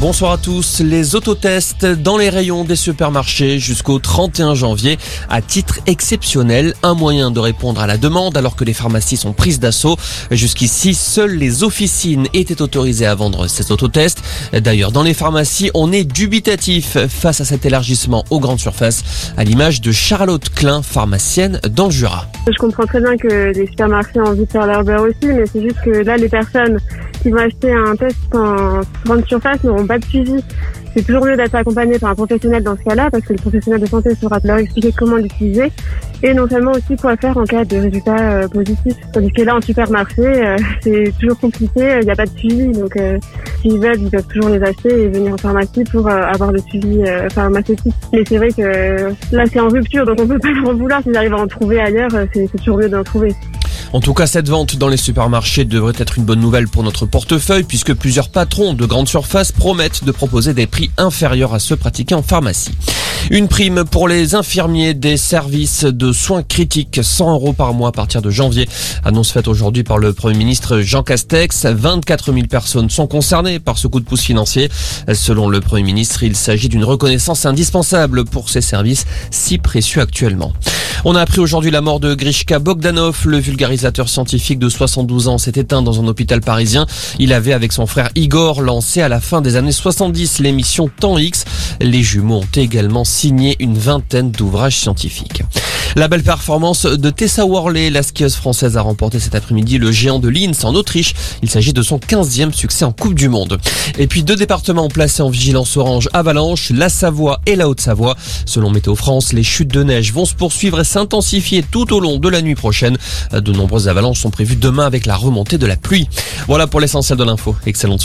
Bonsoir à tous. Les autotests dans les rayons des supermarchés jusqu'au 31 janvier à titre exceptionnel. Un moyen de répondre à la demande alors que les pharmacies sont prises d'assaut. Jusqu'ici, seules les officines étaient autorisées à vendre ces autotests. D'ailleurs, dans les pharmacies, on est dubitatif face à cet élargissement aux grandes surfaces, à l'image de Charlotte Klein, pharmacienne dans Jura. Je comprends très bien que les supermarchés ont envie de faire leur beurre aussi, mais c'est juste que là, les personnes qui vont acheter un test en grande surface n'auront pas de suivi. C'est toujours mieux d'être accompagné par un professionnel dans ce cas-là, parce que le professionnel de santé saura leur expliquer comment l'utiliser, et non seulement aussi quoi faire en cas de résultats euh, positifs. Tandis que là, en supermarché, euh, c'est toujours compliqué, il n'y a pas de suivi, donc euh, s'ils veulent, ils peuvent toujours les acheter et venir en pharmacie pour euh, avoir le suivi euh, pharmaceutique. Mais c'est vrai que là, c'est en rupture, donc on peut pas leur vouloir. S'ils arrivent à en trouver ailleurs, euh, c'est toujours mieux d'en trouver. En tout cas, cette vente dans les supermarchés devrait être une bonne nouvelle pour notre portefeuille puisque plusieurs patrons de grandes surfaces promettent de proposer des prix inférieurs à ceux pratiqués en pharmacie. Une prime pour les infirmiers des services de soins critiques, 100 euros par mois à partir de janvier. Annonce faite aujourd'hui par le Premier ministre Jean Castex. 24 000 personnes sont concernées par ce coup de pouce financier. Selon le Premier ministre, il s'agit d'une reconnaissance indispensable pour ces services si précieux actuellement. On a appris aujourd'hui la mort de Grishka Bogdanov, le vulgarisateur scientifique de 72 ans, s'est éteint dans un hôpital parisien. Il avait avec son frère Igor lancé à la fin des années 70 l'émission Temps X. Les jumeaux ont également signé une vingtaine d'ouvrages scientifiques. La belle performance de Tessa Worley, la skieuse française a remporté cet après-midi le géant de Linz en Autriche. Il s'agit de son 15e succès en Coupe du Monde. Et puis deux départements placés en vigilance orange avalanche, la Savoie et la Haute-Savoie. Selon Météo France, les chutes de neige vont se poursuivre et s'intensifier tout au long de la nuit prochaine. De nombreuses avalanches sont prévues demain avec la remontée de la pluie. Voilà pour l'essentiel de l'info. Excellente.